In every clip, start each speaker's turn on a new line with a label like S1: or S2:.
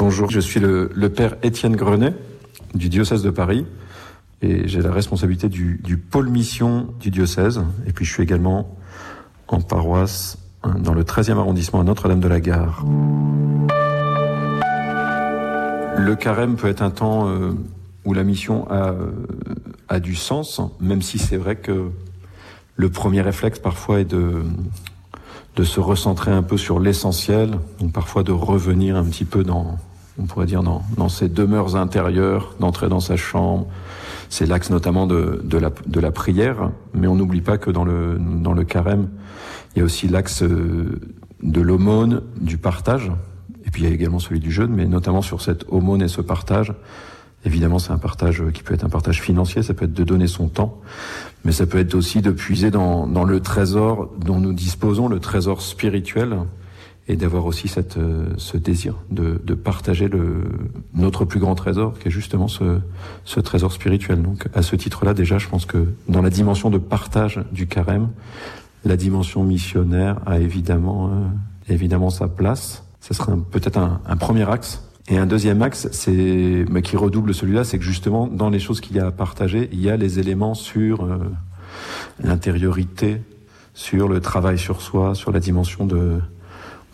S1: Bonjour, je suis le, père Étienne Grenet du diocèse de Paris et j'ai la responsabilité du, pôle mission du diocèse et puis je suis également en paroisse hein, dans le 13e arrondissement à Notre-Dame de la Gare. Le carême peut être un temps euh, où la mission a, euh, a du sens, même si c'est vrai que le premier réflexe parfois est de, de se recentrer un peu sur l'essentiel, donc parfois de revenir un petit peu dans, on pourrait dire, dans, dans ses demeures intérieures, d'entrer dans sa chambre. C'est l'axe notamment de, de, la, de la prière, mais on n'oublie pas que dans le, dans le carême, il y a aussi l'axe euh, de l'aumône, du partage, et puis il y a également celui du jeûne, mais notamment sur cette aumône et ce partage, Évidemment, c'est un partage qui peut être un partage financier, ça peut être de donner son temps, mais ça peut être aussi de puiser dans, dans le trésor dont nous disposons, le trésor spirituel, et d'avoir aussi cette, euh, ce désir de, de, partager le, notre plus grand trésor, qui est justement ce, ce trésor spirituel. Donc, à ce titre-là, déjà, je pense que dans la dimension de partage du carême, la dimension missionnaire a évidemment, euh, évidemment sa place. Ce serait peut-être un, premier axe et un deuxième axe, c'est mais qui redouble celui-là, c'est que justement dans les choses qu'il y a à partager, il y a les éléments sur euh, l'intériorité, sur le travail sur soi, sur la dimension de,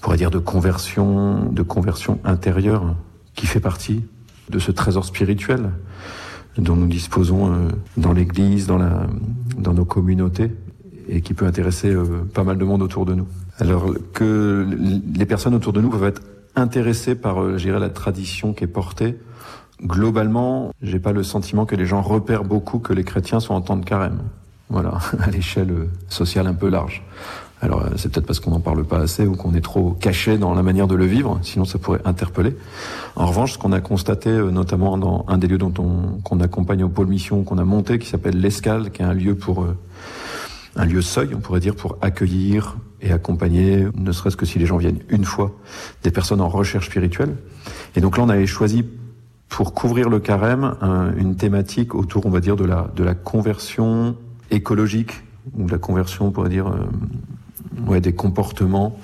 S1: pourrait dire de conversion, de conversion intérieure, qui fait partie de ce trésor spirituel dont nous disposons euh, dans l'Église, dans dans nos communautés, et qui peut intéresser euh, pas mal de monde autour de nous. Alors que les personnes autour de nous peuvent être intéressé par, euh, je la tradition qui est portée. Globalement, j'ai pas le sentiment que les gens repèrent beaucoup que les chrétiens sont en temps de carême. Voilà, à l'échelle sociale un peu large. Alors euh, c'est peut-être parce qu'on n'en parle pas assez ou qu'on est trop caché dans la manière de le vivre, sinon ça pourrait interpeller. En revanche, ce qu'on a constaté, notamment dans un des lieux dont on qu'on accompagne au pôle mission, qu'on a monté, qui s'appelle l'Escale, qui est un lieu pour un lieu seuil, on pourrait dire, pour accueillir et accompagner, ne serait-ce que si les gens viennent une fois, des personnes en recherche spirituelle. Et donc là, on avait choisi pour couvrir le carême une thématique autour, on va dire, de la, de la conversion écologique, ou de la conversion, on pourrait dire, euh, ouais, des comportements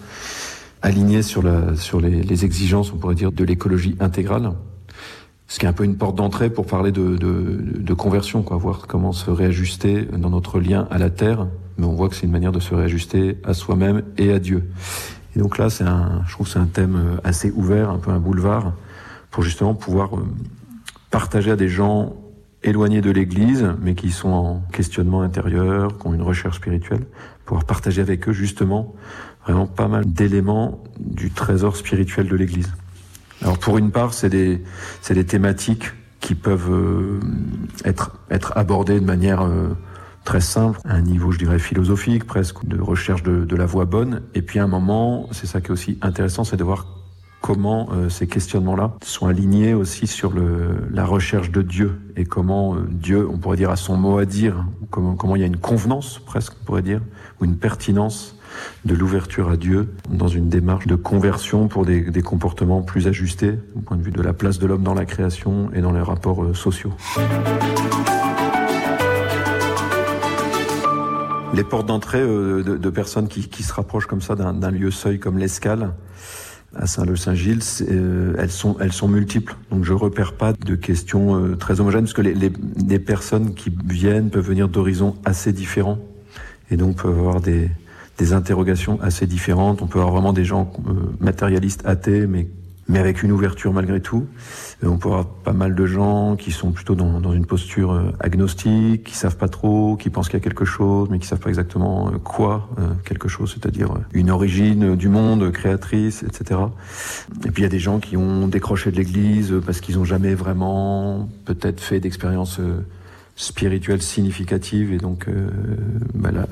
S1: alignés sur, la, sur les, les exigences, on pourrait dire, de l'écologie intégrale. Ce qui est un peu une porte d'entrée pour parler de, de, de conversion, quoi, voir comment se réajuster dans notre lien à la terre, mais on voit que c'est une manière de se réajuster à soi-même et à Dieu. Et donc là, c'est un, je trouve que c'est un thème euh, assez ouvert, un peu un boulevard, pour justement pouvoir euh, partager à des gens éloignés de l'Église, mais qui sont en questionnement intérieur, qui ont une recherche spirituelle, pouvoir partager avec eux justement vraiment pas mal d'éléments du trésor spirituel de l'Église. Alors pour une part, c'est des, c'est des thématiques qui peuvent euh, être, être abordées de manière très simple, à un niveau, je dirais, philosophique, presque, de recherche de, de la voie bonne. Et puis à un moment, c'est ça qui est aussi intéressant, c'est de voir comment euh, ces questionnements-là sont alignés aussi sur le, la recherche de Dieu et comment euh, Dieu, on pourrait dire, a son mot à dire, comment, comment il y a une convenance, presque, on pourrait dire, ou une pertinence de l'ouverture à Dieu dans une démarche de conversion pour des, des, comportements plus ajustés au point de vue de la place de l'homme dans la création et dans les rapports euh, sociaux. les portes d'entrée euh, de, de, personnes qui, qui, se rapprochent comme ça d'un lieu seuil comme l'Escale à Saint-Leu-Saint-Gilles, euh, elles sont elles sont multiples. Donc je repère pas de questions euh, très homogènes parce que les, les, les, personnes qui viennent peuvent venir d'horizons assez différents et donc peuvent avoir des des interrogations assez différentes. On peut avoir vraiment des gens euh, matérialistes athées mais mais avec une ouverture malgré tout. Euh, on peut avoir pas mal de gens qui sont plutôt dans, dans, une posture euh, agnostique, qui savent pas trop, qui pensent qu'il y a quelque chose, mais qui savent pas exactement euh, quoi quelque chose, c'est-à-dire une origine du monde créatrice, etc. Et puis il y a des gens qui ont décroché de l'Église parce qu'ils ont jamais vraiment peut-être fait d'expérience spirituelle significative et donc bah là,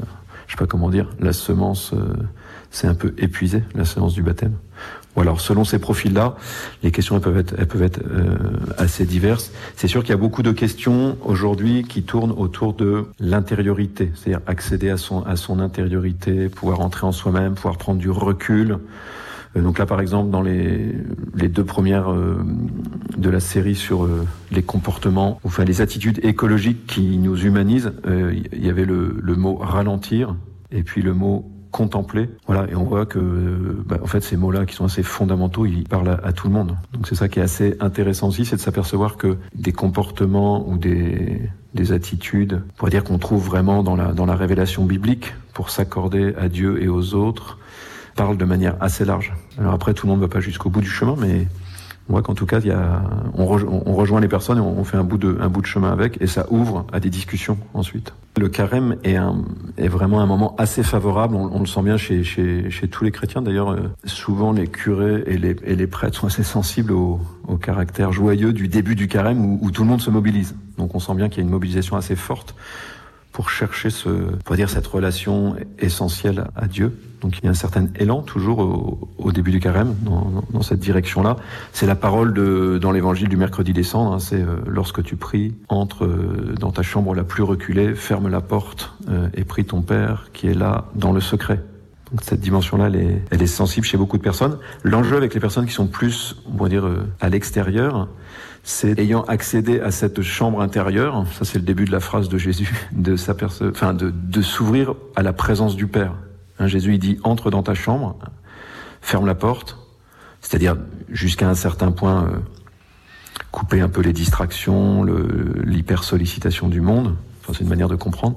S1: je sais pas comment dire, la semence c'est un peu épuisé, la séance du baptême. Ou alors, selon ces profils-là, les questions elles peuvent être, elles peuvent être euh, assez diverses. C'est sûr qu'il y a beaucoup de questions aujourd'hui qui tournent autour de l'intériorité, c'est-à-dire accéder à son à son intériorité, pouvoir entrer en soi-même, pouvoir prendre du recul. Euh, donc là, par exemple, dans les les deux premières euh, de la série sur euh, les comportements, enfin les attitudes écologiques qui nous humanisent, il y avait le, le mot ralentir et puis le mot contempler. Voilà, et on voit que, bah, en fait, ces mots-là qui sont assez fondamentaux, ils parlent à, tout le monde. Donc c'est ça qui est assez intéressant aussi, c'est de s'apercevoir que des comportements ou des, des attitudes, on pourrait dire qu'on trouve vraiment dans la, dans la révélation biblique pour s'accorder à Dieu et aux autres, parlent de manière assez large. Alors après, tout le monde ne va pas jusqu'au bout du chemin, mais on voit qu'en tout cas, y a, on, rejoint les personnes et on, fait un bout, de, un bout de chemin avec, et ça ouvre à des discussions ensuite. Le carême est, un, est vraiment un moment assez favorable, on, le sent bien chez, chez, chez tous les chrétiens. D'ailleurs, euh, souvent les curés et les, et les prêtres sont assez sensibles au, au caractère joyeux du début du carême où tout le monde se mobilise. Donc on sent bien qu'il y a une mobilisation assez forte pour chercher ce, dire cette relation essentielle à Dieu. Donc il y a un certain élan toujours au, début du carême dans, dans cette direction-là. C'est la parole de, dans l'évangile du mercredi décembre. Hein, c'est euh, lorsque tu pries, entre euh, dans ta chambre la plus reculée, ferme la porte euh, et prie ton Père qui est là dans le secret. Donc cette dimension-là, elle est, elle est sensible chez beaucoup de personnes. L'enjeu avec les personnes qui sont plus, on va dire, à l'extérieur, c'est ayant accédé à cette chambre intérieure, ça c'est le début de la phrase de Jésus, de enfin de, de s'ouvrir à la présence du Père. Hein, Jésus il dit entre dans ta chambre, ferme la porte, c'est-à-dire jusqu'à un certain point euh, couper un peu les distractions, l'hyper sollicitation du monde. Enfin, c'est une manière de comprendre.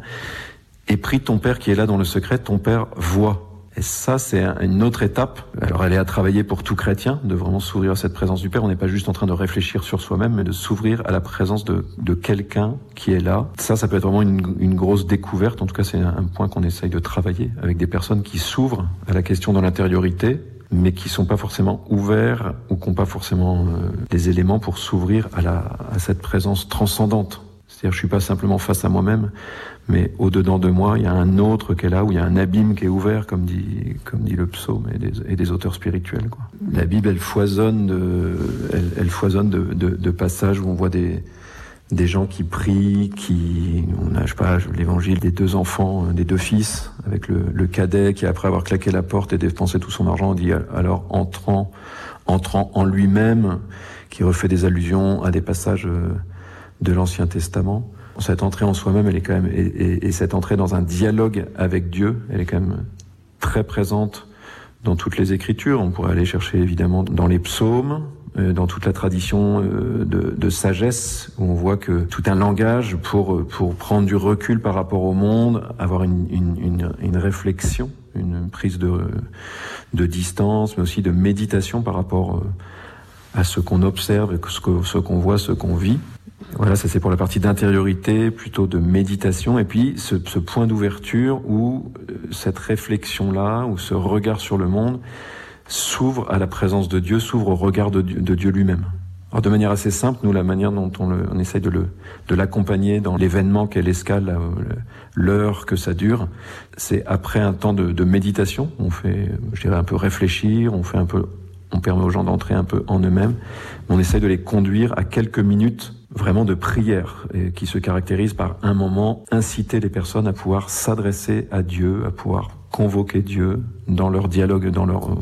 S1: Et prie ton Père qui est là dans le secret, ton Père voit. Et ça, c'est une autre étape. Alors, elle est à travailler pour tout chrétien, de vraiment s'ouvrir à cette présence du Père. On n'est pas juste en train de réfléchir sur soi-même, mais de s'ouvrir à la présence de, de quelqu'un qui est là. Ça, ça peut être vraiment une, grosse découverte. En tout cas, c'est un point qu'on essaye de travailler avec des personnes qui s'ouvrent à la question de l'intériorité, mais qui sont pas forcément ouverts ou qui n'ont pas forcément euh, les éléments pour s'ouvrir à, la, à cette présence transcendante. C'est-à-dire, je suis pas simplement face à moi-même, mais au-dedans de moi, il y a un autre qui est là, où il y a un abîme qui est ouvert, comme dit, comme dit le psaume et des, auteurs spirituels. Quoi. La Bible, elle foisonne de, elle, foisonne de, de, de, passages où on voit des, des gens qui prient, qui, on a, je pas, l'évangile des deux enfants, des deux fils, avec le, le, cadet qui, après avoir claqué la porte et dépensé tout son argent, dit alors entrant, entrant en lui-même, qui refait des allusions à des passages euh, de l'Ancien Testament cette entrée en soi-même, elle est quand même, et, et, cette entrée dans un dialogue avec Dieu, elle est quand même très présente dans toutes les Écritures. On pourrait aller chercher évidemment dans les psaumes, euh, dans toute la tradition euh, de, sagesse, où on voit que tout un langage pour pour prendre du recul par rapport au monde, avoir une, une, une, réflexion, une prise de de distance, mais aussi de méditation par rapport euh, à ce qu'on observe, ce qu'on voit, ce qu'on vit. Voilà, ça c'est pour la partie d'intériorité, plutôt de méditation, et puis ce, point d'ouverture où euh, cette réflexion-là, ou ce regard sur le monde, s'ouvre à la présence de Dieu, s'ouvre au regard de, de Dieu lui-même. Alors de manière assez simple, nous, la manière dont on, le, on essaye de, le, de l'accompagner dans l'événement qu'est l'escale, l'heure que ça dure, c'est après un temps de, de méditation, on fait, je dirais, un peu réfléchir, on fait un peu, on permet aux gens d'entrer un peu en eux-mêmes, on essaye de les conduire à quelques minutes vraiment de prière qui se caractérise par un moment inciter les personnes à pouvoir s'adresser à Dieu, à pouvoir convoquer Dieu dans leur dialogue, dans leur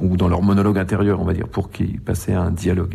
S1: ou dans leur monologue intérieur, on va dire, pour qu'ils passent à un dialogue.